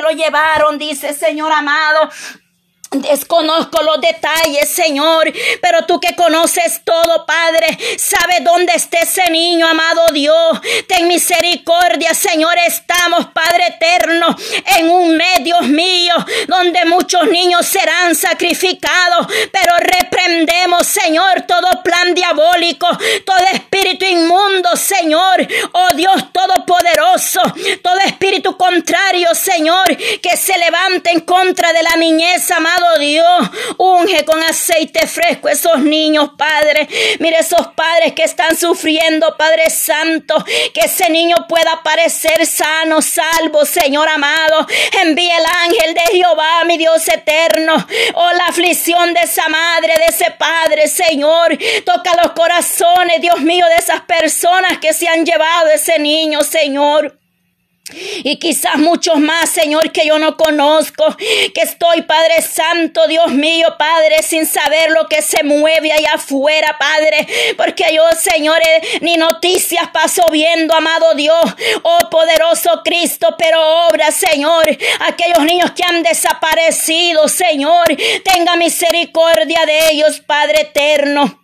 lo llevaron, dice Señor amado. Desconozco los detalles, Señor, pero tú que conoces todo, Padre, sabes dónde está ese niño, amado Dios. Ten misericordia, Señor. Estamos, Padre eterno, en un mes, mío, donde muchos niños serán sacrificados, pero reprendemos, Señor, todo plan diabólico, todo espíritu inmundo, Señor. Oh Dios Todopoderoso, todo espíritu contrario, Señor, que se levante en contra de la niñez, amado Dios, unge con aceite fresco esos niños, Padre. Mire esos padres que están sufriendo, Padre Santo, que ese niño pueda aparecer sano, salvo, Señor amado. Envíe el ángel de Jehová, mi Dios eterno. Oh, la aflicción de esa madre, de ese padre, Señor. Toca los corazones, Dios mío, de esas personas que se han llevado ese niño, Señor. Y quizás muchos más, Señor, que yo no conozco, que estoy, Padre Santo, Dios mío, Padre, sin saber lo que se mueve allá afuera, Padre, porque yo, Señor, eh, ni noticias paso viendo, amado Dios, oh poderoso Cristo, pero obra, Señor, aquellos niños que han desaparecido, Señor, tenga misericordia de ellos, Padre eterno.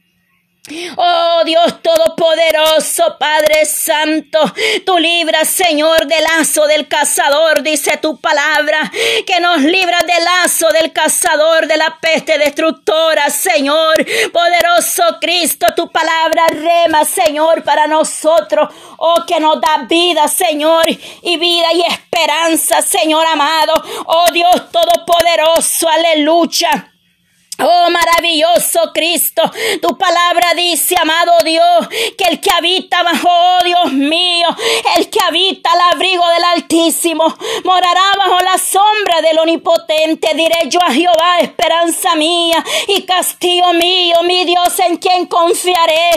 Oh Dios Todopoderoso, Padre Santo, tú libras, Señor, del lazo del cazador, dice tu palabra, que nos libra del lazo del cazador, de la peste destructora, Señor. Poderoso Cristo, tu palabra rema, Señor, para nosotros. Oh, que nos da vida, Señor, y vida y esperanza, Señor amado. Oh Dios Todopoderoso, aleluya. Oh maravilloso Cristo, tu palabra dice, amado Dios, que el que habita bajo, oh Dios mío, el que habita al abrigo del Altísimo, morará bajo la sombra del Omnipotente. Diré yo a Jehová, esperanza mía y castigo mío, mi Dios en quien confiaré.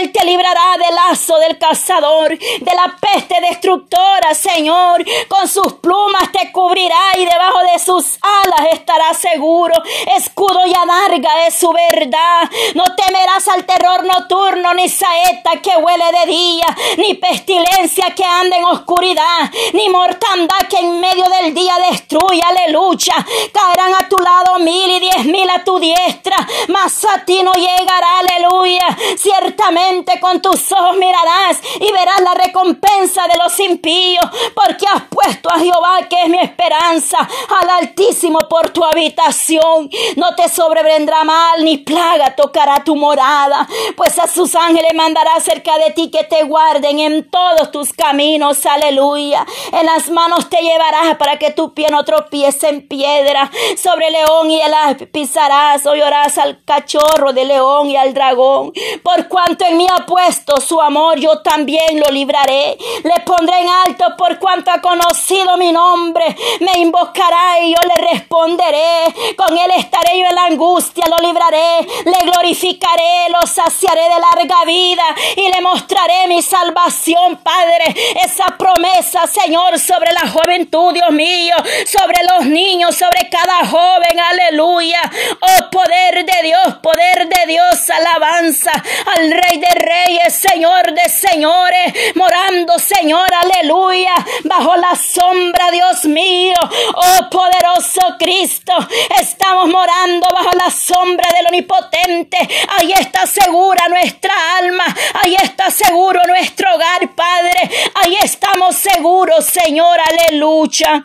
Él te librará del lazo del cazador, de la peste destructora, Señor. Con sus plumas te cubrirá y debajo de sus alas estará seguro. Escudo y amarga es su verdad. No temerás al terror nocturno, ni saeta que huele de día, ni pestilencia que anda en oscuridad, ni mortandad que en medio del día destruye. Aleluya. Caerán a tu lado mil y diez mil a tu diestra, mas a ti no llegará. Aleluya. Ciertamente con tus ojos mirarás y verás la recompensa de los impíos, porque has puesto a Jehová, que es mi esperanza, al Altísimo por tu habitación. No te sobrevendrá mal, ni plaga tocará tu morada, pues a sus ángeles mandará cerca de ti que te guarden en todos tus caminos, aleluya. En las manos te llevarás para que tu pie no tropiece en piedra, sobre el león y el pisarás, oirás al cachorro de león y al dragón, por cuanto en mí ha puesto su amor, yo también lo libraré, le pondré en alto por cuanto ha conocido mi nombre, me invocará y yo le responderé, con él estaré yo en la angustia lo libraré, le glorificaré, lo saciaré de larga vida y le mostraré mi salvación, Padre. Esa promesa, Señor, sobre la juventud, Dios mío, sobre los niños, sobre cada joven, aleluya. Oh, poder de Dios, poder de Dios, alabanza al Rey de Reyes, Señor de Señores, morando, Señor, aleluya, bajo la sombra, Dios mío. Oh, poderoso Cristo, estamos morando bajo la sombra del Omnipotente. Ahí está segura nuestra alma. Ahí está seguro nuestro hogar, Padre. Ahí estamos seguros, Señor. Aleluya.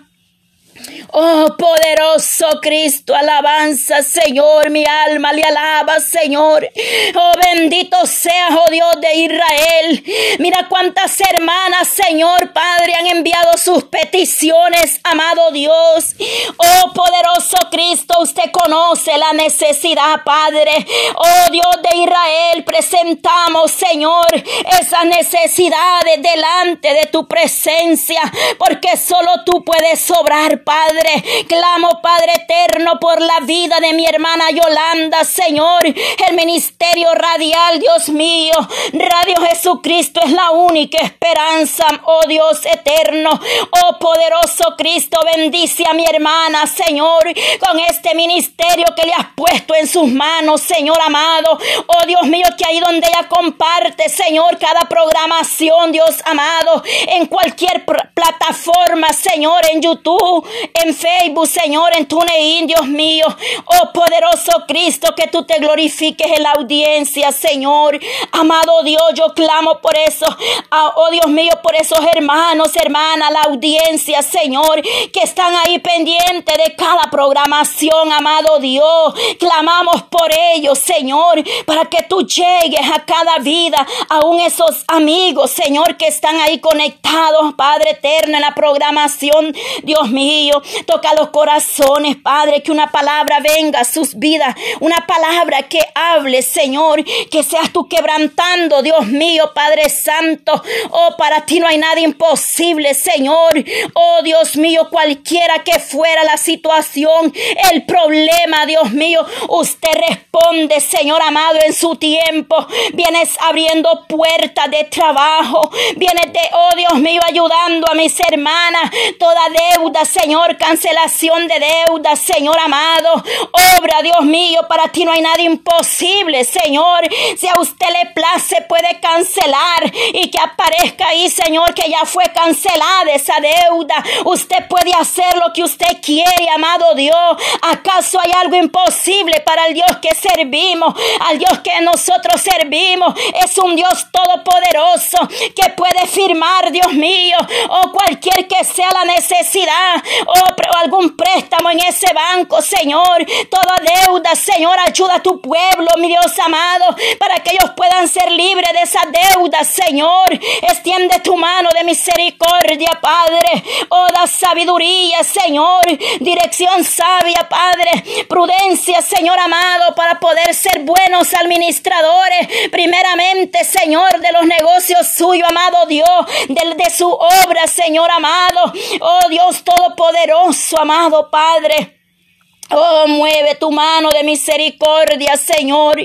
Oh poderoso Cristo, alabanza Señor, mi alma le alaba Señor. Oh bendito sea, oh Dios de Israel. Mira cuántas hermanas, Señor Padre, han enviado sus peticiones, amado Dios. Oh poderoso Cristo, usted conoce la necesidad, Padre. Oh Dios de Israel, presentamos, Señor, esas necesidades delante de tu presencia, porque solo tú puedes sobrar, Padre. Padre. Clamo, Padre eterno, por la vida de mi hermana Yolanda, Señor. El ministerio radial, Dios mío. Radio Jesucristo es la única esperanza, oh Dios eterno. Oh poderoso Cristo, bendice a mi hermana, Señor, con este ministerio que le has puesto en sus manos, Señor amado. Oh Dios mío, que ahí donde ella comparte, Señor, cada programación, Dios amado, en cualquier plataforma, Señor, en YouTube, en Facebook, Señor, en TuneIn, Dios mío. Oh poderoso Cristo, que tú te glorifiques en la audiencia, Señor. Amado Dios, yo clamo por eso. Ah, oh Dios mío, por esos hermanos, hermanas, la audiencia, Señor, que están ahí pendientes de cada programación, amado Dios. Clamamos por ellos, Señor, para que tú llegues a cada vida, aún esos amigos, Señor, que están ahí conectados, Padre eterno, en la programación, Dios mío. Toca los corazones, Padre, que una palabra venga a sus vidas, una palabra que hable, Señor, que seas tú quebrantando, Dios mío, Padre Santo. Oh, para ti no hay nada imposible, Señor. Oh, Dios mío, cualquiera que fuera la situación, el problema, Dios mío, usted responde, Señor amado, en su tiempo. Vienes abriendo puertas de trabajo. Vienes de, oh Dios mío, ayudando a mis hermanas. Toda deuda, Señor, cancelación de deuda, Señor amado. Obra, Dios mío, para ti no hay nada imposible, Señor. Si a usted le place, puede cancelar y que aparezca ahí, Señor, que ya fue cancelada esa deuda. Usted puede hacer lo que usted quiere, amado Dios. ¿Acaso hay algo imposible para el Dios que servimos? Al Dios que nosotros servimos es un Dios todopoderoso que puede firmar, Dios mío, o cualquier que sea la necesidad o algún préstamo en ese banco, Señor. Toda deuda, Señor, ayuda a tu pueblo, mi Dios amado, para que ellos puedan ser libres de esa deuda, Señor. Extiende tu mano de misericordia, Padre. Oh, da sabiduría, Señor. Dirección sabia, Padre. Prudencia, Señor amado, para poder ser buenos administradores. Primeramente, Señor, de los negocios suyos, amado Dios, de, de su obra, Señor amado. Oh Dios Todopoderoso, amado Padre. Oh, mueve tu mano de misericordia, Señor.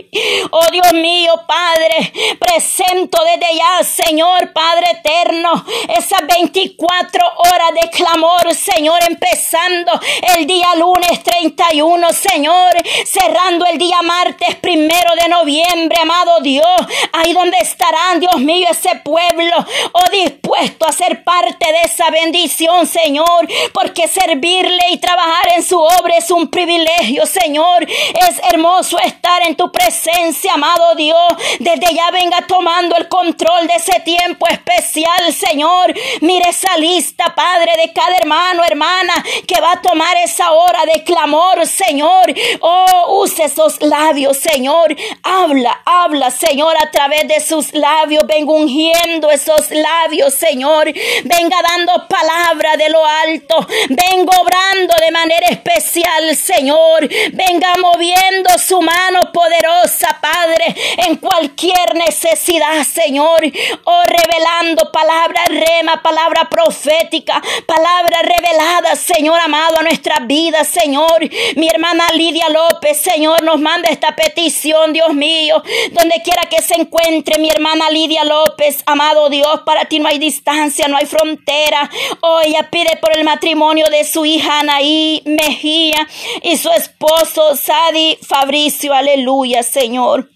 Oh, Dios mío, Padre, presento desde ya, Señor, Padre eterno, esas 24 horas de clamor, Señor, empezando el día lunes 31, Señor, cerrando el día martes primero de noviembre, amado Dios, ahí donde estarán, Dios mío, ese pueblo, oh, dispuesto a ser parte de esa bendición, Señor, porque servirle y trabajar en su obra es un privilegio, Señor. Es hermoso estar en tu presencia, amado Dios. Desde ya venga tomando el control de ese tiempo especial, Señor. Mire esa lista, Padre, de cada hermano, hermana, que va a tomar esa hora de clamor, Señor. Oh, use esos labios, Señor. Habla, habla, Señor, a través de sus labios. Venga ungiendo esos labios, Señor. Venga dando palabra de lo alto. Venga obrando de manera especial, Señor. Venga moviendo su mano poderosa, Padre, en cualquier necesidad, Señor. Oh, revelando palabra rema, palabra profética, palabra revelada, Señor amado, a nuestra vida, Señor. Mi hermana Lidia López, Señor, nos manda esta petición, Dios mío. Donde quiera que se encuentre mi hermana Lidia López, amado Dios, para ti no hay distancia, no hay frontera. Oh, ella pide por el matrimonio de su hija Anaí Mejía y su esposo Sadi Fabricio. Aleluya, Señor.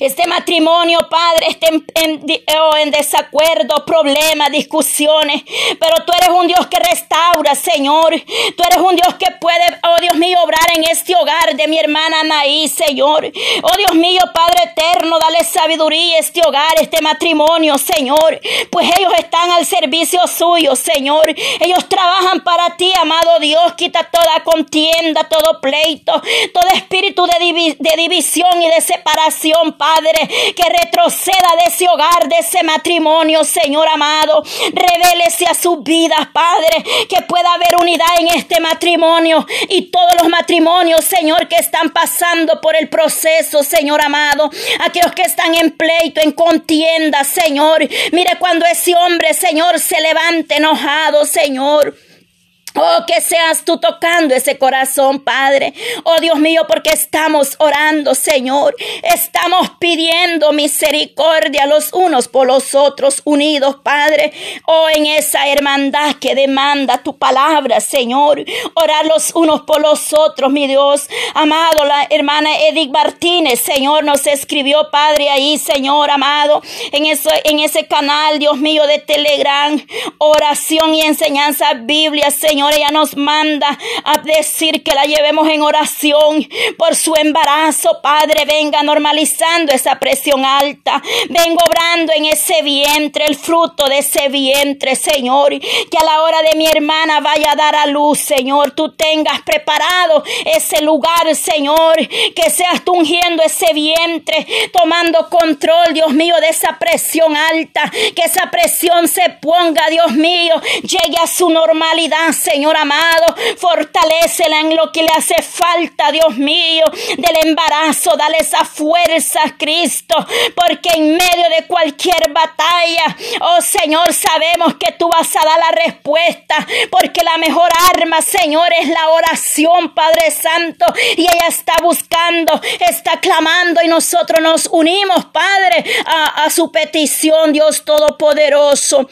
Este matrimonio, Padre, está oh, en, desacuerdo, problemas, discusiones. Pero tú eres un Dios que restaura, Señor. Tú eres un Dios que puede, oh Dios mío, obrar en este hogar de mi hermana Anaí, Señor. Oh Dios mío, Padre eterno, dale sabiduría a este hogar, este matrimonio, Señor. Pues ellos están al servicio suyo, Señor. Ellos trabajan para ti, amado Dios. Quita toda contienda, todo pleito, todo espíritu de división y de separación Padre, que retroceda de ese hogar, de ese matrimonio, Señor amado. Revélese a sus vidas, Padre, que pueda haber unidad en este matrimonio y todos los matrimonios, Señor, que están pasando por el proceso, Señor amado. Aquellos que están en pleito, en contienda, Señor. Mire cuando ese hombre, Señor, se levante enojado, Señor. Oh, que seas tú tocando ese corazón, Padre. Oh, Dios mío, porque estamos orando, Señor. Estamos pidiendo misericordia los unos por los otros, unidos, Padre. Oh, en esa hermandad que demanda tu palabra, Señor. Orar los unos por los otros, mi Dios. Amado, la hermana Edith Martínez, Señor, nos escribió, Padre, ahí, Señor, amado. En, en ese canal, Dios mío, de Telegram. Oración y enseñanza Biblia, Señor. Señor, ella nos manda a decir que la llevemos en oración por su embarazo. Padre, venga normalizando esa presión alta. Vengo obrando en ese vientre, el fruto de ese vientre, Señor. Que a la hora de mi hermana vaya a dar a luz, Señor. Tú tengas preparado ese lugar, Señor. Que seas tú ungiendo ese vientre, tomando control, Dios mío, de esa presión alta. Que esa presión se ponga, Dios mío, llegue a su normalidad, Señor amado. Fortalecela en lo que le hace falta, Dios mío, del embarazo. Dale esa fuerza, Cristo, porque en medio de cualquier batalla, oh Señor, sabemos que tú vas a dar la respuesta, porque la mejor arma, Señor, es la oración, Padre Santo. Y ella está buscando, está clamando y nosotros nos unimos, Padre, a, a su petición, Dios Todopoderoso.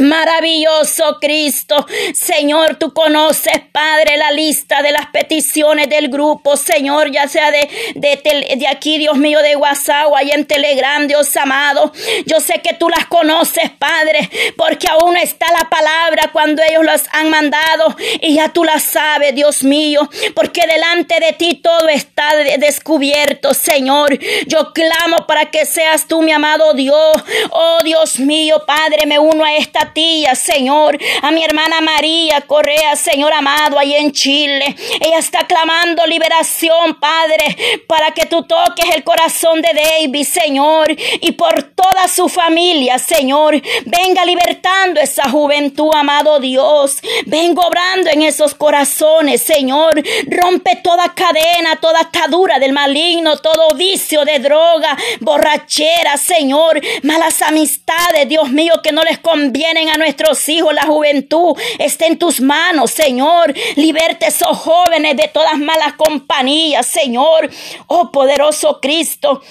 Maravilloso Cristo, Señor, tú conoces, Padre, la lista de las peticiones del grupo, Señor, ya sea de, de, aquí, Dios mío, de WhatsApp o ahí en Telegram, Dios amado. Yo sé que tú las conoces, Padre, porque aún está la palabra cuando ellos las han mandado y ya tú las sabes, Dios mío, porque delante de ti todo está descubierto, Señor. Yo clamo para que seas tú, mi amado Dios. Oh, Dios mío, Padre, me uno a esta tía, Señor, a mi hermana María Correa, Señor amado, ahí en Chile. Ella está clamando liberación, Padre, para que tú toques el corazón de David, Señor, y por toda su familia, Señor. Venga libertando esa juventud, amado Dios. Vengo obrando en esos corazones, Señor. Rompe toda cadena, toda atadura del maligno, todo vicio de droga, borrachera, Señor. Malas amistades, Dios mío, que no les conviene a nuestros hijos, la juventud, está en tus manos, Señor. Liberte esos jóvenes de todas malas compañías, Señor. Oh poderoso Cristo,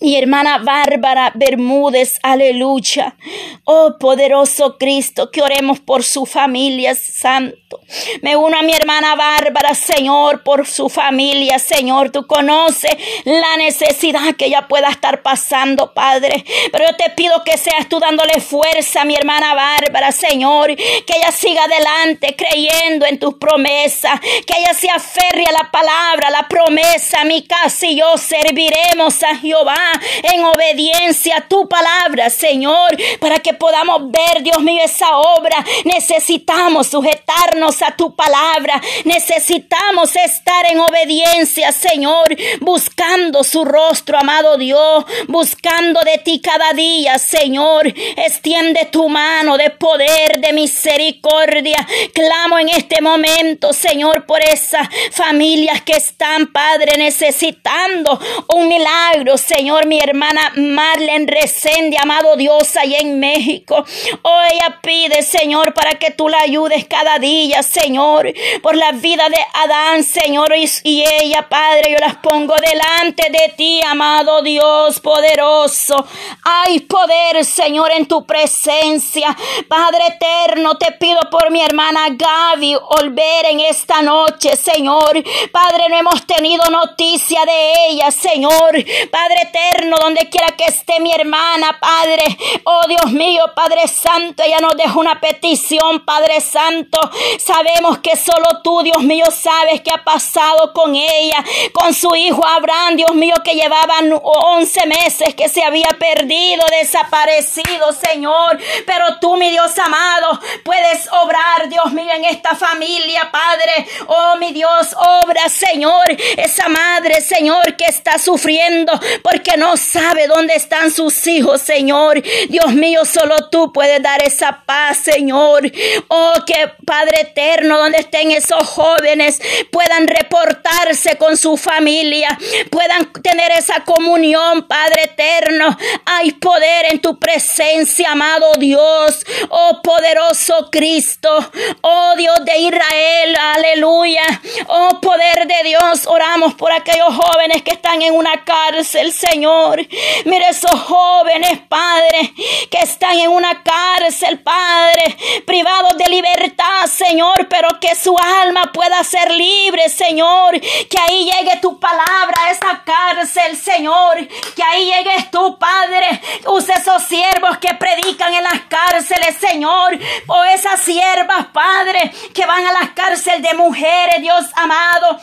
mi hermana Bárbara Bermúdez, aleluya. Oh poderoso Cristo, que oremos por su familia, Santo. Me uno a mi hermana Bárbara, Señor, por su familia, Señor. Tú conoces la necesidad que ella pueda estar pasando, Padre. Pero yo te pido que seas tú dándole fuerza a mi hermana Bárbara, Señor. Que ella siga adelante creyendo en tus promesas. Que ella se aferre a la palabra, la promesa. Mi casa y yo serviremos a Jehová en obediencia a tu palabra, Señor, para que podamos ver, Dios mío, esa obra. Necesitamos sujetarnos a tu palabra. Necesitamos estar en obediencia, Señor, buscando su rostro, amado Dios, buscando de ti cada día, Señor. Extiende tu mano de poder, de misericordia. Clamo en este momento, Señor, por esas familias que están, Padre, necesitando un milagro, Señor mi hermana Marlene Resende, amado Dios, allá en México. Oh, ella pide, Señor, para que tú la ayudes cada día, Señor, por la vida de Adán, Señor, y ella, Padre, yo las pongo delante de ti, amado Dios poderoso. Hay poder, Señor, en tu presencia. Padre eterno, te pido por mi hermana Gaby, volver en esta noche, Señor. Padre, no hemos tenido noticia de ella, Señor. Padre eterno, donde quiera que esté mi hermana, Padre. Oh Dios mío, Padre Santo, ella nos deja una petición, Padre Santo. Sabemos que solo tú, Dios mío, sabes qué ha pasado con ella, con su hijo Abraham, Dios mío, que llevaban 11 meses que se había perdido, desaparecido, Señor. Pero tú, mi Dios amado, puedes obrar, Dios mío, en esta familia, Padre. Oh, mi Dios, obra, Señor, esa madre, Señor, que está sufriendo porque no sabe dónde están sus hijos, Señor. Dios mío, solo tú puedes dar esa paz, Señor. Oh, que Padre eterno, donde estén esos jóvenes, puedan reportarse con su familia, puedan tener esa comunión, Padre eterno. Hay poder en tu presencia, amado Dios. Oh, poderoso Cristo. Oh, Dios de Israel. Aleluya. Oh, poder de Dios. Oramos por aquellos jóvenes que están en una cárcel, Señor. Mire esos jóvenes, Padre, que están en una cárcel, Padre, privados de libertad, Señor, pero que su alma pueda ser libre, Señor. Que ahí llegue tu palabra a esa cárcel, Señor. Que ahí llegues tú, Padre. Use esos siervos que predican en las cárceles, Señor. O esas siervas, Padre, que van a las cárceles de mujeres, Dios amado.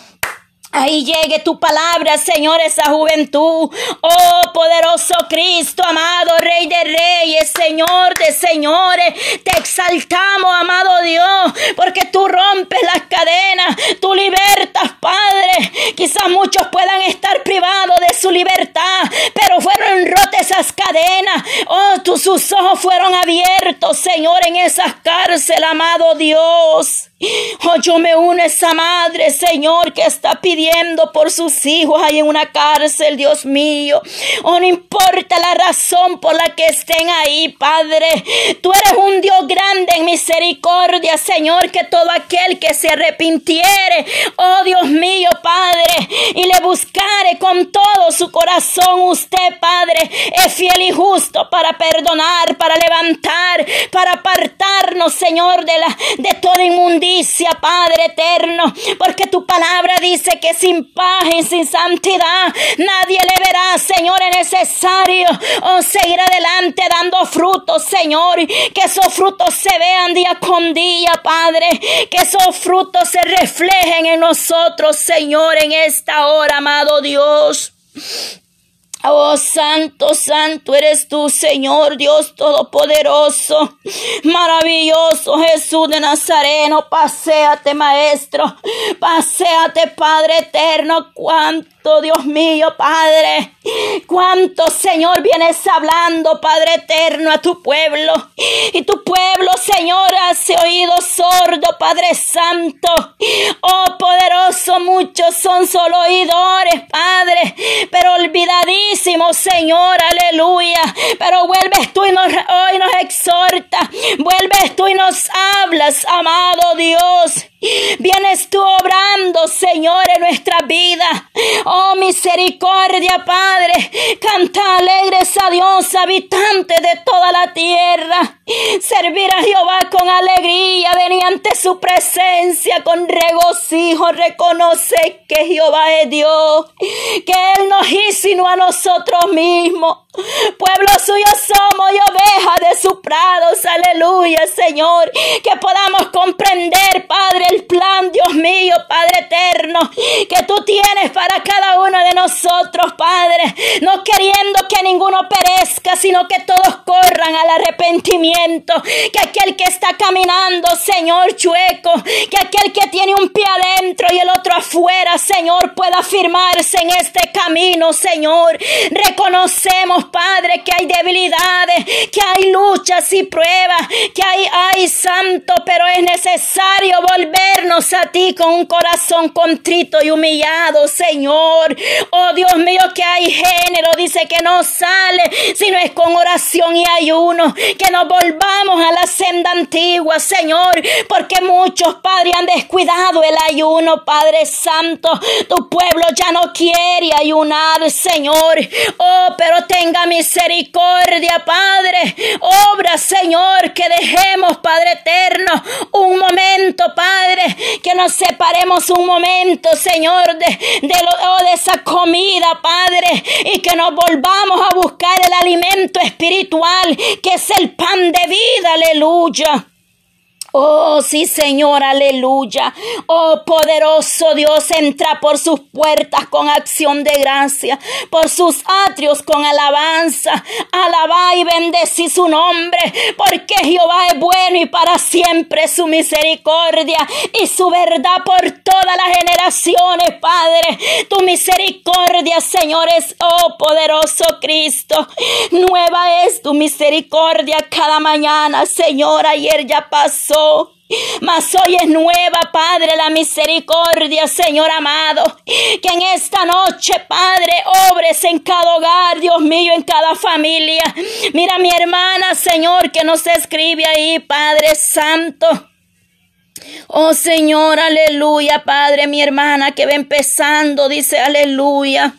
Ahí llegue tu palabra, Señor, esa juventud. Oh, poderoso Cristo, amado Rey de Reyes, Señor de Señores. Te exaltamos, amado Dios, porque tú rompes las cadenas, tú libertas, Padre. Quizás muchos puedan estar privados de su libertad, pero fueron rotas esas cadenas. Oh, sus ojos fueron abiertos, Señor, en esas cárceles, amado Dios. Oh, yo me uno a esa madre, Señor, que está pidiendo por sus hijos ahí en una cárcel, Dios mío. Oh, no importa la razón por la que estén ahí, Padre. Tú eres un Dios grande en misericordia, Señor, que todo aquel que se arrepintiere, oh Dios mío, Padre, y le buscare con todo su corazón, usted, Padre, es fiel y justo para perdonar, para levantar, para apartarnos, Señor, de, la, de toda inmundicia Padre eterno, porque tu palabra dice que sin paz y sin santidad nadie le verá, Señor, es necesario. Oh, seguir adelante dando frutos, Señor, que esos frutos se vean día con día, Padre, que esos frutos se reflejen en nosotros, Señor, en esta hora, amado Dios. Oh, santo, santo eres tú, Señor Dios Todopoderoso. Maravilloso Jesús de Nazareno. Paseate, Maestro. Paseate, Padre eterno. Cuánto Dios mío, Padre. Cuánto, Señor, vienes hablando, Padre eterno, a tu pueblo. Y tu pueblo, Señor, hace oído sordo, Padre Santo. Oh, poderoso, muchos son solo oidores, Padre. Pero olvidadísimos, Señor, aleluya. Pero vuelves tú y nos, hoy nos exhorta. Vuelves tú y nos hablas, amado Dios. Vienes tú obrando, Señor, en nuestra vida. Oh, misericordia, Padre. Canta alegres a Dios, habitante de toda la tierra. Servir a Jehová con alegría, venir ante su presencia con regocijo. Reconoce que Jehová es Dios, que Él nos hizo a nosotros mismos. Pueblo suyo somos y oveja de su prados. Aleluya, Señor. Que podamos comprender, Padre, el plan, Dios mío, Padre eterno, que tú tienes para cada uno de nosotros, Padre. No queriendo que ninguno perezca, sino que todos corran al arrepentimiento. Que aquel que está caminando, Señor, chueco, que aquel que tiene un pie adentro y el otro afuera, Señor, pueda firmarse en este camino, Señor. Reconocemos, Padre, que hay debilidades, que hay luchas y pruebas, que hay, ay, santo, pero es necesario volvernos a ti con un corazón contrito y humillado, Señor. Oh Dios mío, que hay género, dice que no sale, sino es con oración y ayuno, que nos volvamos a la senda antigua, Señor, porque muchos, Padre, han descuidado el ayuno, Padre Santo. Tu pueblo ya no quiere ayunar, Señor. Oh, pero tenga misericordia, Padre. Obra, Señor, que dejemos, Padre eterno, un momento, Padre, que nos separemos un momento, Señor, de, de, oh, de esa comida, Padre, y que nos volvamos a buscar el alimento espiritual, que es el pan de vida, aleluya. Oh, sí, Señor, aleluya. Oh, poderoso Dios, entra por sus puertas con acción de gracia, por sus atrios con alabanza. Alabá y bendecí su nombre, porque Jehová es bueno y para siempre su misericordia y su verdad por todas las generaciones, Padre. Tu misericordia, Señor, es, oh, poderoso Cristo. Nueva es tu misericordia cada mañana, Señor. Ayer ya pasó. Mas hoy es nueva, Padre, la misericordia, Señor amado. Que en esta noche, Padre, obres en cada hogar, Dios mío, en cada familia. Mira mi hermana, Señor, que nos escribe ahí, Padre Santo. Oh Señor, aleluya, Padre, mi hermana que va empezando, dice aleluya.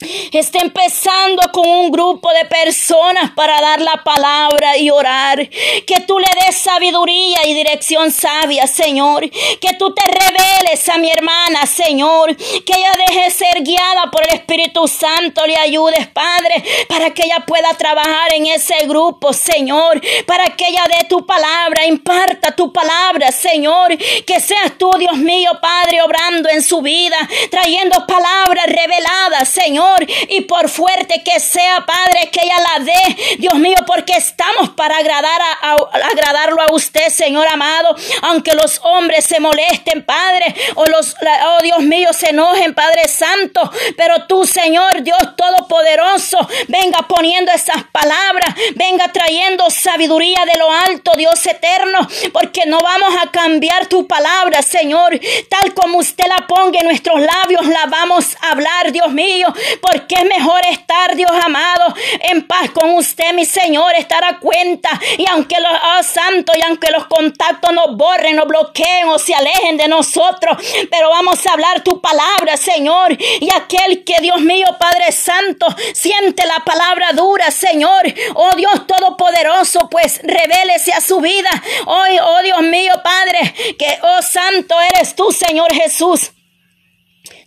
Está empezando con un grupo de personas para dar la palabra y orar. Que tú le des sabiduría y dirección sabia, Señor. Que tú te reveles a mi hermana, Señor. Que ella deje ser guiada por el Espíritu Santo. Le ayudes, Padre, para que ella pueda trabajar en ese grupo, Señor. Para que ella dé tu palabra, imparta tu palabra, Señor. Que seas tú, Dios mío, Padre, obrando en su vida, trayendo palabras reveladas, Señor y por fuerte que sea, Padre, que ella la dé, Dios mío, porque estamos para agradar a, agradarlo a usted, Señor amado, aunque los hombres se molesten, Padre, o los, oh Dios mío, se enojen, Padre Santo, pero tú, Señor, Dios Todopoderoso, venga poniendo esas palabras, venga trayendo sabiduría de lo alto, Dios eterno, porque no vamos a cambiar tu palabra, Señor, tal como usted la ponga en nuestros labios, la vamos a hablar, Dios mío, porque es mejor estar, Dios amado, en paz con usted, mi Señor, estar a cuenta. Y aunque los oh, santos y aunque los contactos nos borren, nos bloqueen o se alejen de nosotros, pero vamos a hablar tu palabra, Señor. Y aquel que, Dios mío, Padre Santo, siente la palabra dura, Señor. Oh Dios Todopoderoso, pues revélese a su vida. Hoy, oh Dios mío, Padre, que, oh Santo eres tú, Señor Jesús.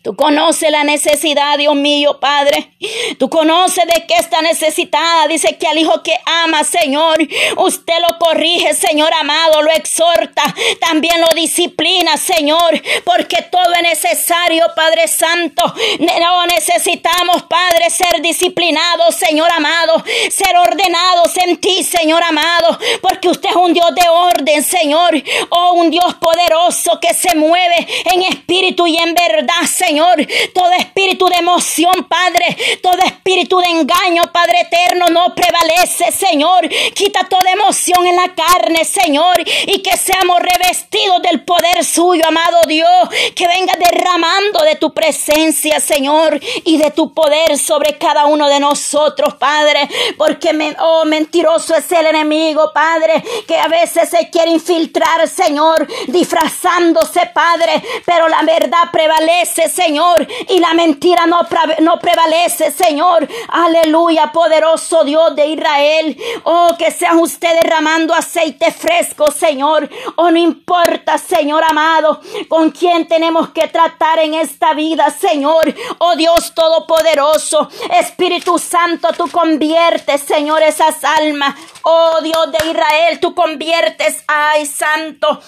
Tú conoces la necesidad, Dios mío, Padre. Tú conoces de qué está necesitada. Dice que al hijo que ama, Señor, usted lo corrige, Señor amado, lo exhorta, también lo disciplina, Señor, porque todo es necesario, Padre Santo. No necesitamos, Padre, ser disciplinados, Señor amado, ser ordenados en ti, Señor amado, porque usted es un Dios de orden, Señor, oh, un Dios poderoso que se mueve en espíritu y en verdad, Señor. Señor. Todo espíritu de emoción, Padre. Todo espíritu de engaño, Padre eterno, no prevalece, Señor. Quita toda emoción en la carne, Señor. Y que seamos revestidos del poder suyo, amado Dios. Que venga derramando de tu presencia, Señor. Y de tu poder sobre cada uno de nosotros, Padre. Porque, oh, mentiroso es el enemigo, Padre. Que a veces se quiere infiltrar, Señor. Disfrazándose, Padre. Pero la verdad prevalece, Señor, y la mentira no, no prevalece, Señor. Aleluya, poderoso Dios de Israel. Oh, que sean ustedes derramando aceite fresco, Señor. Oh, no importa, Señor amado, con quién tenemos que tratar en esta vida, Señor. Oh, Dios Todopoderoso, Espíritu Santo, tú conviertes, Señor, esas almas. Oh, Dios de Israel, tú conviertes, ay, Santo,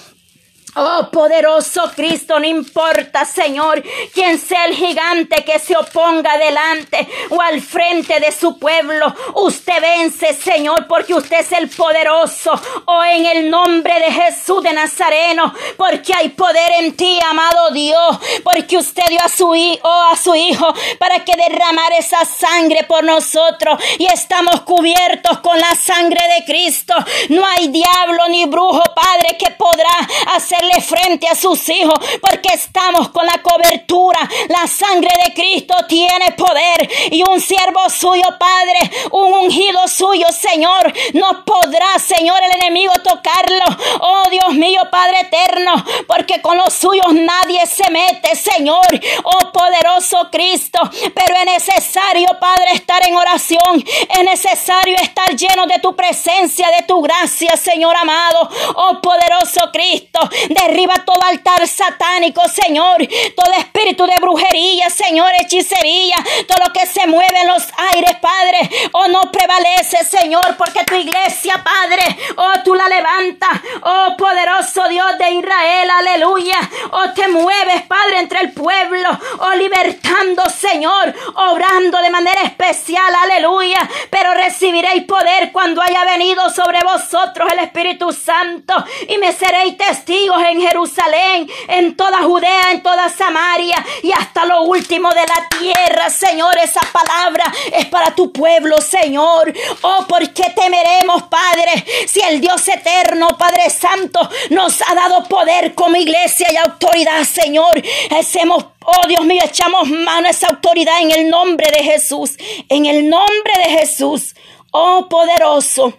Oh poderoso Cristo, no importa, Señor, quién sea el gigante que se oponga delante o al frente de su pueblo. Usted vence, Señor, porque usted es el poderoso. Oh, en el nombre de Jesús de Nazareno, porque hay poder en ti, amado Dios, porque usted dio a su, hijo, a su Hijo para que derramara esa sangre por nosotros y estamos cubiertos con la sangre de Cristo. No hay diablo ni brujo, Padre, que podrá hacer frente a sus hijos porque estamos con la cobertura. La sangre de Cristo tiene poder y un siervo suyo, Padre, un ungido suyo, Señor, no podrá, Señor, el enemigo tocarlo. Oh Dios mío, Padre eterno, porque con los suyos nadie se mete, Señor. Oh poderoso Cristo, pero es necesario, Padre, estar en oración. Es necesario estar lleno de tu presencia, de tu gracia, Señor amado. Oh poderoso Cristo, Derriba todo altar satánico, Señor. Todo espíritu de brujería, Señor, hechicería. Todo lo que se mueve en los aires, Padre. Oh, no prevalece, Señor, porque tu iglesia, Padre, oh, tú la levantas. Oh, poderoso Dios de Israel, aleluya. Oh, te mueves, Padre, entre el pueblo. Oh, libertando, Señor. Obrando de manera especial, aleluya. Pero recibiréis poder cuando haya venido sobre vosotros el Espíritu Santo. Y me seréis testigos en Jerusalén, en toda Judea, en toda Samaria y hasta lo último de la tierra, Señor. Esa palabra es para tu pueblo, Señor. Oh, ¿por qué temeremos, Padre? Si el Dios eterno, Padre Santo, nos ha dado poder como iglesia y autoridad, Señor. Hacemos Oh Dios mío, echamos mano a esa autoridad en el nombre de Jesús. En el nombre de Jesús. Oh poderoso.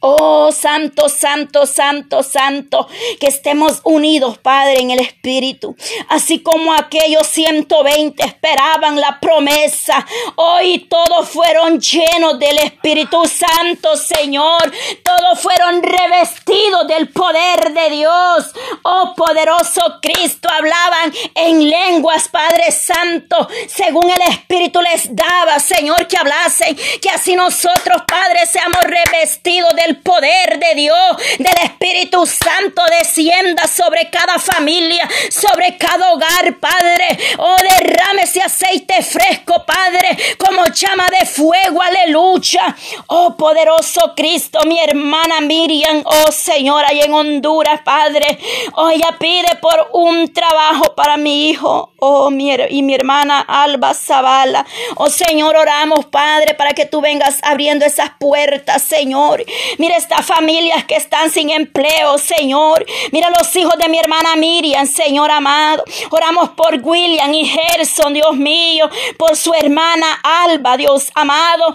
Oh, santo, santo, santo, santo, que estemos unidos, Padre, en el Espíritu. Así como aquellos 120 esperaban la promesa, hoy todos fueron llenos del Espíritu Santo, Señor. Todos fueron revestidos del poder de Dios. Oh, poderoso Cristo, hablaban en lenguas, Padre Santo, según el Espíritu les daba, Señor, que hablasen, que así nosotros, Padre, seamos revestidos del poder de Dios, del Espíritu Santo descienda sobre cada familia, sobre cada hogar, Padre. Oh, derrame ese aceite fresco, Padre, como llama de fuego, aleluya. Oh, poderoso Cristo, mi hermana Miriam, oh Señora, y en Honduras, Padre. Oh, ella pide por un trabajo para mi hijo, oh, mi, y mi hermana Alba Zavala. Oh, Señor, oramos, Padre, para que tú vengas abriendo esas puertas, Señor. Mira estas familias que están sin empleo, Señor. Mira los hijos de mi hermana Miriam, Señor amado. Oramos por William y Gerson, Dios mío, por su hermana Alba, Dios amado.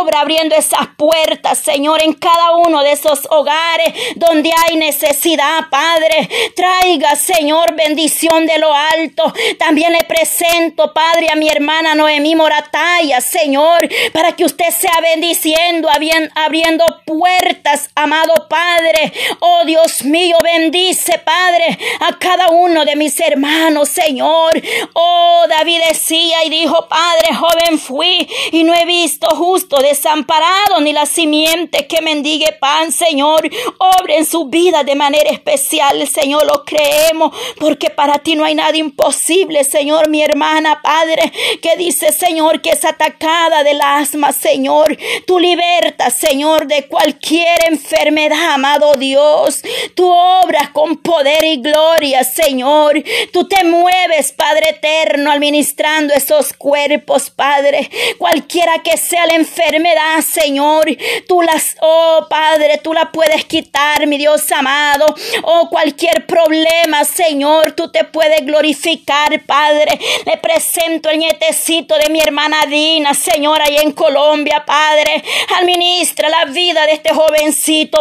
Obra abriendo esas puertas, Señor, en cada uno de esos hogares donde hay necesidad, Padre. Traiga, Señor, bendición de lo alto. También le presento, Padre, a mi hermana Noemí Morataya, Señor, para que usted sea bendiciendo, abriendo puertas amado Padre. Oh Dios mío, bendice, Padre, a cada uno de mis hermanos, Señor. Oh, David decía y dijo, Padre, joven fui y no he visto justo desamparado ni la simiente que mendigue pan, Señor. Obre en su vida de manera especial, Señor, lo creemos, porque para ti no hay nada imposible, Señor, mi hermana, Padre, que dice, Señor, que es atacada del asma, Señor. Tú libertas, Señor, de cualquier enfermedad, amado Dios. Tú obras con poder y gloria, Señor. Tú te mueves, Padre eterno, administrando esos cuerpos, Padre. Cualquiera que sea la enfermedad, Señor, tú las, oh Padre, tú la puedes quitar, mi Dios amado. Oh, cualquier problema, Señor, tú te puedes glorificar, Padre. Le presento el nietecito de mi hermana Dina, Señor, ahí en Colombia, Padre. Administra la vida de este joven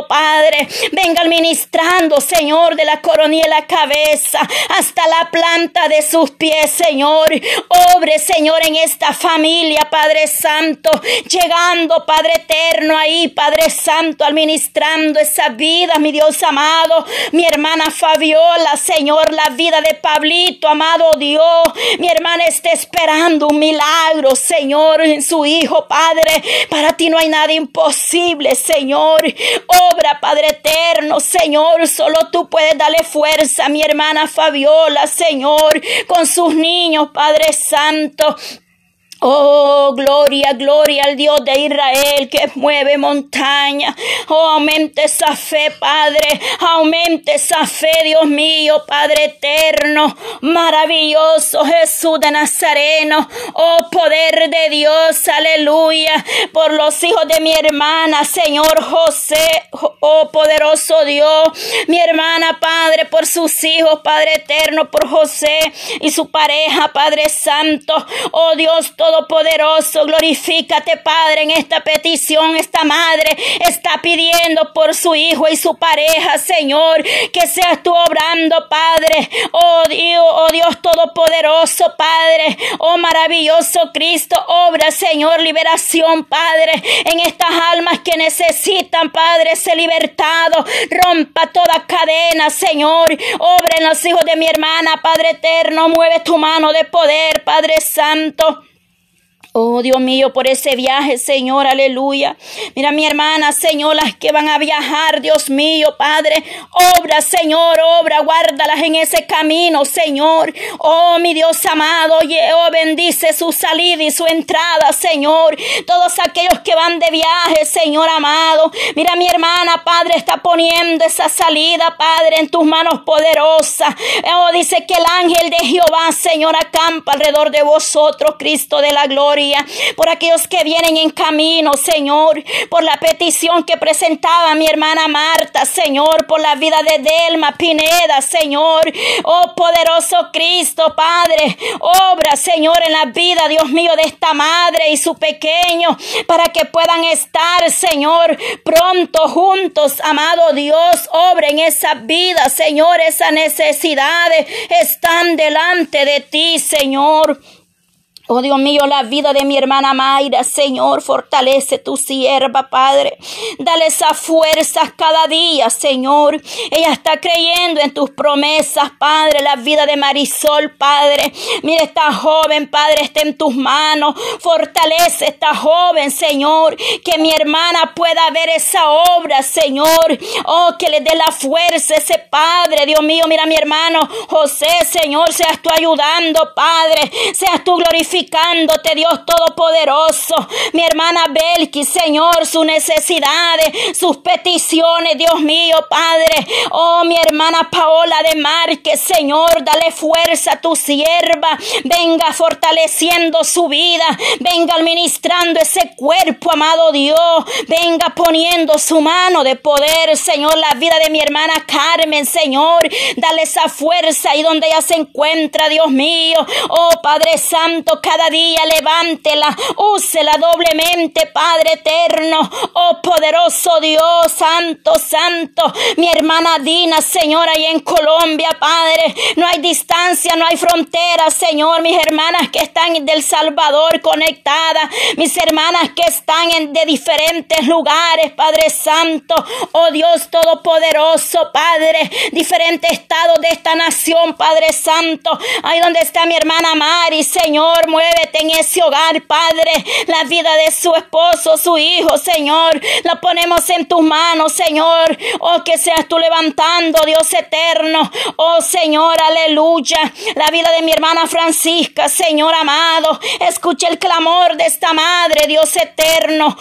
Padre. Venga ministrando, Señor, de la coronilla de la cabeza hasta la planta de sus pies, Señor. Obre, Señor, en esta familia, Padre Santo. Llegando, Padre eterno, ahí, Padre Santo, administrando esa vida, mi Dios amado. Mi hermana Fabiola, Señor, la vida de Pablito, amado Dios. Mi hermana está esperando un milagro, Señor, en su hijo, Padre. Para ti no hay nada imposible, Señor. Obra, Padre eterno, Señor, solo tú puedes darle fuerza a mi hermana Fabiola, Señor, con sus niños, Padre Santo. Oh, gloria, gloria al Dios de Israel que mueve montaña. Oh, aumente esa fe, Padre. Aumente esa fe, Dios mío, Padre eterno. Maravilloso Jesús de Nazareno. Oh, poder de Dios. Aleluya. Por los hijos de mi hermana, Señor José. Oh, poderoso Dios. Mi hermana, Padre, por sus hijos, Padre eterno, por José y su pareja, Padre Santo. Oh, Dios, todo Todopoderoso, glorifícate, Padre, en esta petición. Esta madre está pidiendo por su hijo y su pareja, Señor, que seas tú obrando, Padre. Oh Dios, oh Dios Todopoderoso, Padre. Oh maravilloso Cristo, obra, Señor, liberación, Padre, en estas almas que necesitan, Padre, ese libertado. Rompa toda cadena, Señor. Obra en los hijos de mi hermana, Padre eterno. Mueve tu mano de poder, Padre Santo. Oh Dios mío, por ese viaje, Señor, aleluya. Mira mi hermana, Señor, las que van a viajar, Dios mío, Padre. Obra, Señor, obra, guárdalas en ese camino, Señor. Oh mi Dios amado, oh bendice su salida y su entrada, Señor. Todos aquellos que van de viaje, Señor amado. Mira mi hermana, Padre, está poniendo esa salida, Padre, en tus manos poderosas. Oh, dice que el ángel de Jehová, Señor, acampa alrededor de vosotros, Cristo de la gloria por aquellos que vienen en camino, Señor, por la petición que presentaba mi hermana Marta, Señor, por la vida de Delma Pineda, Señor, oh poderoso Cristo, Padre, obra, Señor, en la vida, Dios mío, de esta madre y su pequeño, para que puedan estar, Señor, pronto juntos, amado Dios, obra en esa vida, Señor, esas necesidades están delante de ti, Señor. Oh Dios mío, la vida de mi hermana Mayra, Señor, fortalece tu sierva, Padre. Dale esas fuerzas cada día, Señor. Ella está creyendo en tus promesas, Padre. La vida de Marisol, Padre. Mira, esta joven, Padre, está en tus manos. Fortalece esta joven, Señor. Que mi hermana pueda ver esa obra, Señor. Oh, que le dé la fuerza ese Padre, Dios mío. Mira, mi hermano José, Señor, seas tú ayudando, Padre. Seas tú glorificando Dios Todopoderoso. Mi hermana Belki, Señor, sus necesidades, sus peticiones, Dios mío, Padre. Oh, mi hermana Paola de Márquez, Señor, dale fuerza a tu sierva. Venga fortaleciendo su vida. Venga administrando ese cuerpo, amado Dios. Venga poniendo su mano de poder, Señor, la vida de mi hermana Carmen, Señor. Dale esa fuerza ahí donde ella se encuentra, Dios mío. Oh, Padre Santo, cada día levántela, úsela doblemente, Padre eterno, oh poderoso Dios, santo, santo, mi hermana Dina, Señor, ahí en Colombia, Padre, no hay distancia, no hay frontera, Señor, mis hermanas que están del Salvador conectadas, mis hermanas que están en, de diferentes lugares, Padre Santo, oh Dios Todopoderoso, Padre, diferentes estados de esta nación, Padre Santo, ahí donde está mi hermana Mari, Señor, muévete en ese hogar, Padre. La vida de su esposo, su hijo, Señor. La ponemos en tus manos, Señor. Oh, que seas tú levantando, Dios eterno. Oh, Señor, aleluya. La vida de mi hermana Francisca, Señor amado. Escucha el clamor de esta madre, Dios eterno.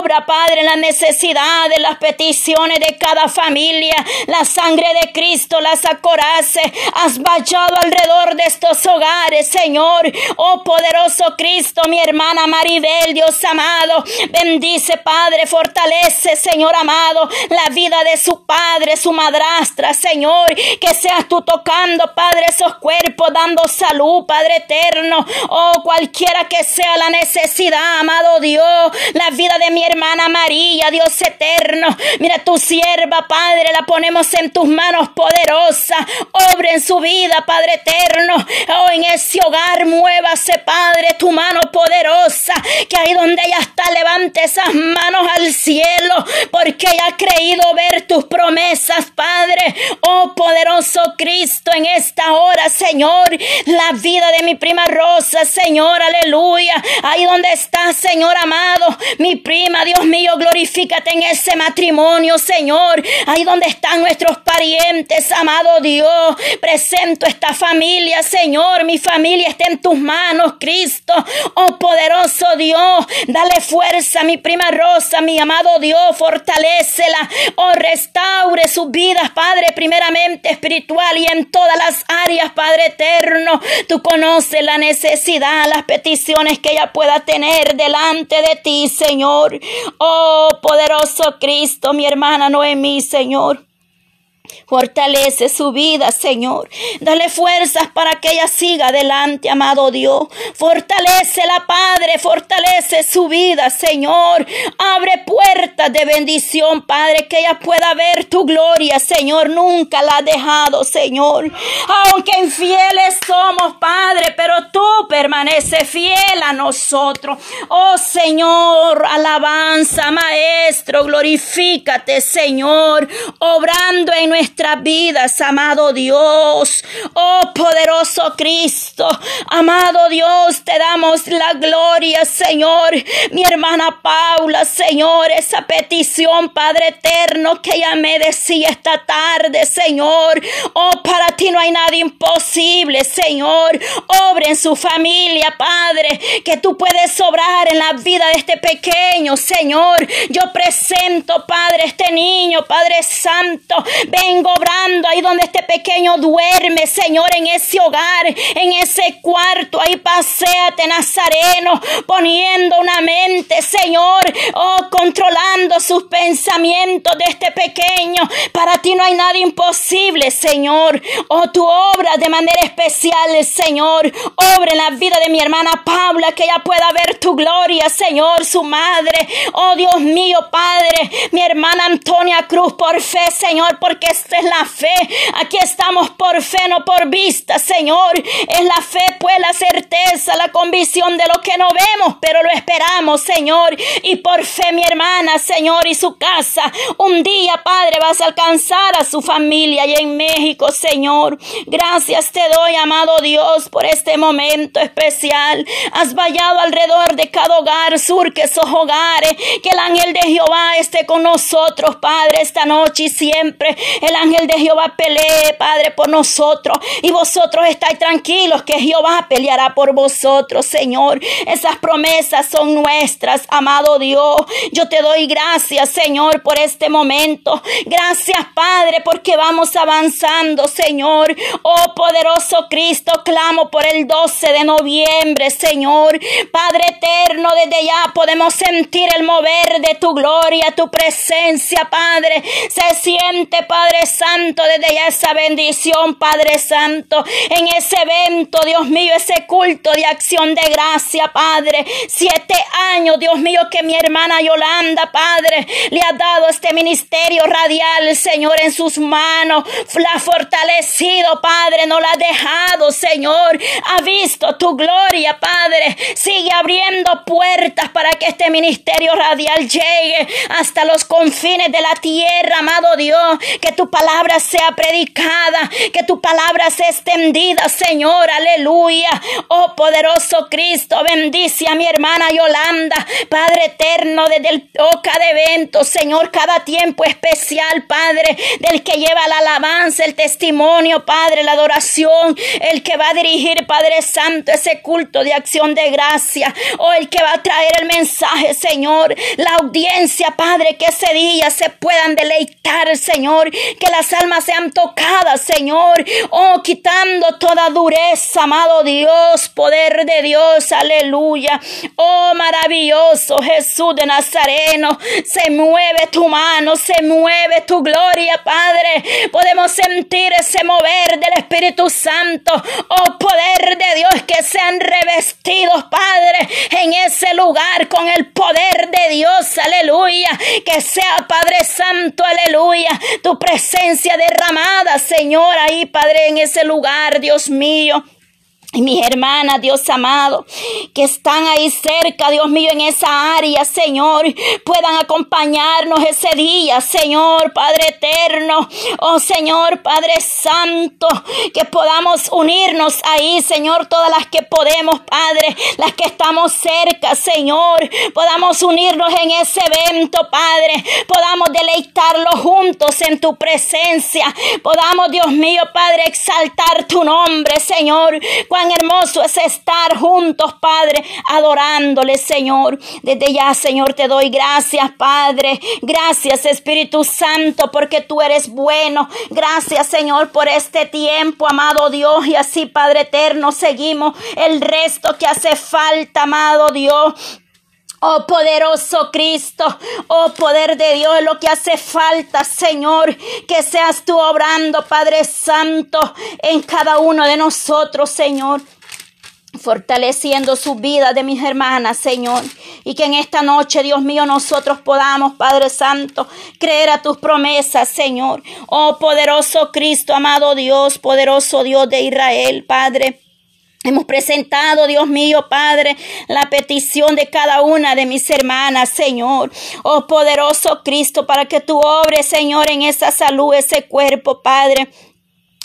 Obra, Padre, las necesidades, las peticiones de cada familia. La sangre de Cristo las acorace. Has vallado alrededor de estos hogares, Señor. Oh, poderoso Cristo, mi hermana Maribel, Dios amado. Bendice, Padre, fortalece, Señor amado, la vida de su padre, su madrastra, Señor. Que seas tú tocando, Padre, esos cuerpos, dando salud, Padre eterno. Oh, cualquiera que sea la necesidad, amado Dios. La vida de mi hermana María, Dios eterno. Mira tu sierva, Padre, la ponemos en tus manos poderosas. Obra en su vida, Padre eterno. Oh, en ese hogar, muévase, Padre, tu mano poderosa, que ahí donde ella está, levante esas manos al cielo, porque ella ha creído ver tus promesas, Padre. Oh poderoso Cristo, en esta hora, Señor, la vida de mi prima Rosa, Señor, aleluya. Ahí donde está, Señor amado, mi prima, Dios mío, glorifícate en ese matrimonio, Señor. Ahí donde están nuestros parientes, amado Dios. Presento esta familia, Señor. Mi familia está en tus manos, Cristo. Oh poderoso Dios, dale fuerza a mi prima Rosa, mi amado Dios, fortalecela. Oh restaure sus vidas, Padre, primeramente espiritual y en todas las áreas, Padre eterno. Tú conoces la necesidad, las peticiones que ella pueda tener delante de ti, Señor. Oh poderoso Cristo, mi hermana Noemí, Señor. Fortalece su vida, Señor. Dale fuerzas para que ella siga adelante, amado Dios. Fortalece la Padre, fortalece su vida, Señor. Abre puertas de bendición, Padre, que ella pueda ver tu gloria, Señor. Nunca la ha dejado, Señor. Aunque infieles somos, Padre, pero tú permaneces fiel a nosotros. Oh Señor, alabanza, Maestro, glorifícate, Señor, obrando en nuestras vidas, amado Dios. Oh poderoso Cristo, amado Dios, te damos la gloria, Señor. Mi hermana Paula, Señor, esa petición, Padre eterno, que ella me decía esta tarde, Señor. Oh, para ti no hay nada imposible, Señor. Obre en su familia, Padre, que tú puedes obrar en la vida de este pequeño, Señor. Yo presento, Padre, este niño, Padre Santo. Vengo obrando ahí donde este pequeño duerme, Señor, en ese hogar, en ese cuarto. Ahí paséate, Nazareno, poniendo una mente, Señor, oh, controlando sus pensamientos de este pequeño. Para ti no hay nada imposible, Señor. Oh, tu obra de manera especial, Señor. Obra en la vida de mi hermana Paula, que ella pueda ver tu gloria, Señor, su madre. Oh, Dios mío, Padre, mi hermana Antonia Cruz, por fe, Señor, porque esta es la fe. Aquí estamos por fe, no por vista, Señor. Es la fe, pues la certeza, la convicción de lo que no vemos, pero lo esperamos, Señor. Y por fe, mi hermana, Señor, y su casa. Un día, Padre, vas a alcanzar a su familia y en México, Señor. Gracias te doy, amado Dios, por este momento especial. Has vallado alrededor de cada hogar, surque esos hogares. Que el ángel de Jehová esté con nosotros, Padre, esta noche y siempre. El ángel de Jehová pelee, Padre, por nosotros. Y vosotros estáis tranquilos que Jehová peleará por vosotros, Señor. Esas promesas son nuestras, amado Dios. Yo te doy gracias, Señor, por este momento. Gracias, Padre, porque vamos avanzando, Señor. Oh poderoso Cristo, clamo por el 12 de noviembre, Señor. Padre eterno, desde ya podemos sentir el mover de tu gloria, tu presencia, Padre. Se siente, Padre Santo, desde ya esa bendición, Padre Santo, en ese evento, Dios mío, ese culto de acción de gracia, Padre. Siete años, Dios mío, que mi hermana Yolanda, Padre, le ha dado este ministerio radial, Señor, en sus manos. La ha fortalecido, Padre, no la ha dejado, Señor. Ha visto tu gloria, Padre. Sigue abriendo puertas para que este ministerio radial llegue hasta los confines de la tierra, amado Dios. Que tu palabra sea predicada, que tu palabra sea extendida, Señor. Aleluya. Oh poderoso Cristo, bendice a mi hermana Yolanda, Padre eterno, desde el toca de eventos, Señor, cada tiempo especial, Padre, del que lleva la alabanza, el testimonio, Padre, la adoración, el que va a dirigir, Padre Santo, ese culto de acción de gracia, o el que va a traer el mensaje, Señor, la audiencia, Padre, que ese día se puedan deleitar, Señor, que las almas sean tocadas, Señor, oh, quitando toda dureza, amado Dios, poder de Dios, aleluya, oh, maravilloso Jesús de Nazareno, se mueve tu mano, se mueve tu gloria, Padre, podemos sentir ese mover del Espíritu Santo, oh, poder de Dios, que sean revestidos, Padre, en ese lugar con el poder de Dios, aleluya, que sea, Padre Santo, aleluya, tu presencia derramada, Señor, ahí, Padre, en ese lugar, Dios mío. Y mis hermanas, Dios amado, que están ahí cerca, Dios mío, en esa área, Señor, puedan acompañarnos ese día, Señor, Padre eterno, oh Señor, Padre Santo, que podamos unirnos ahí, Señor, todas las que podemos, Padre, las que estamos cerca, Señor, podamos unirnos en ese evento, Padre, podamos deleitarlo juntos en tu presencia, podamos, Dios mío, Padre, exaltar tu nombre, Señor, hermoso es estar juntos, Padre, adorándole, Señor. Desde ya, Señor, te doy gracias, Padre. Gracias, Espíritu Santo, porque tú eres bueno. Gracias, Señor, por este tiempo, amado Dios. Y así, Padre eterno, seguimos el resto que hace falta, amado Dios. Oh poderoso Cristo, oh poder de Dios, lo que hace falta, Señor, que seas tú obrando, Padre Santo, en cada uno de nosotros, Señor fortaleciendo su vida de mis hermanas, Señor. Y que en esta noche, Dios mío, nosotros podamos, Padre Santo, creer a tus promesas, Señor. Oh poderoso Cristo, amado Dios, poderoso Dios de Israel, Padre. Hemos presentado, Dios mío, Padre, la petición de cada una de mis hermanas, Señor. Oh poderoso Cristo, para que tú obres, Señor, en esa salud, ese cuerpo, Padre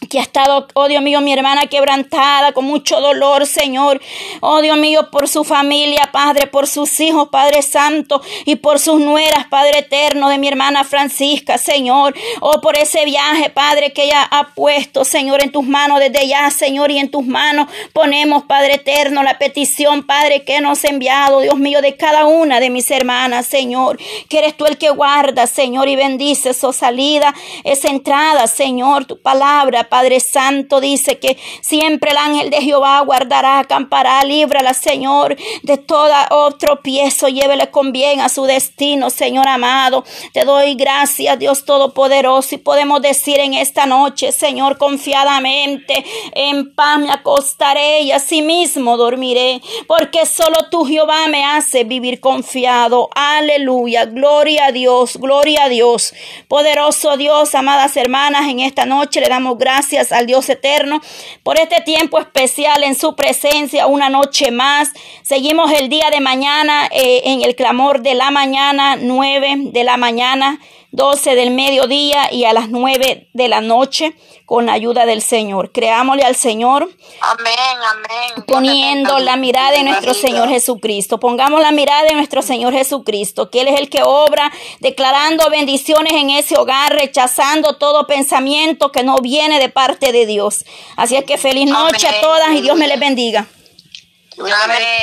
que ha estado, oh Dios mío, mi hermana quebrantada con mucho dolor, Señor. Oh Dios mío, por su familia, Padre, por sus hijos, Padre Santo, y por sus nueras, Padre eterno, de mi hermana Francisca, Señor. Oh, por ese viaje, Padre, que ella ha puesto, Señor, en tus manos desde ya, Señor, y en tus manos ponemos, Padre eterno, la petición, Padre, que nos ha enviado, Dios mío, de cada una de mis hermanas, Señor. Que eres tú el que guarda, Señor, y bendice su salida, esa entrada, Señor, tu palabra, Padre Santo, dice que siempre el ángel de Jehová guardará, acampará, líbrala, Señor, de toda otro tropiezo, llévele con bien a su destino, Señor amado. Te doy gracias, Dios Todopoderoso, y podemos decir en esta noche, Señor, confiadamente, en paz me acostaré y asimismo dormiré, porque solo tú, Jehová, me hace vivir confiado. Aleluya, gloria a Dios, gloria a Dios. Poderoso Dios, amadas hermanas, en esta noche le damos gracias gracias al Dios eterno por este tiempo especial en su presencia, una noche más. Seguimos el día de mañana eh, en el clamor de la mañana, 9 de la mañana. 12 del mediodía y a las 9 de la noche con la ayuda del Señor. Creámosle al Señor. Amén, amén. Poniendo la mirada en nuestro Señor Jesucristo. Pongamos la mirada en nuestro Señor Jesucristo, que Él es el que obra, declarando bendiciones en ese hogar, rechazando todo pensamiento que no viene de parte de Dios. Así es que feliz noche a todas y Dios me les bendiga. Amén.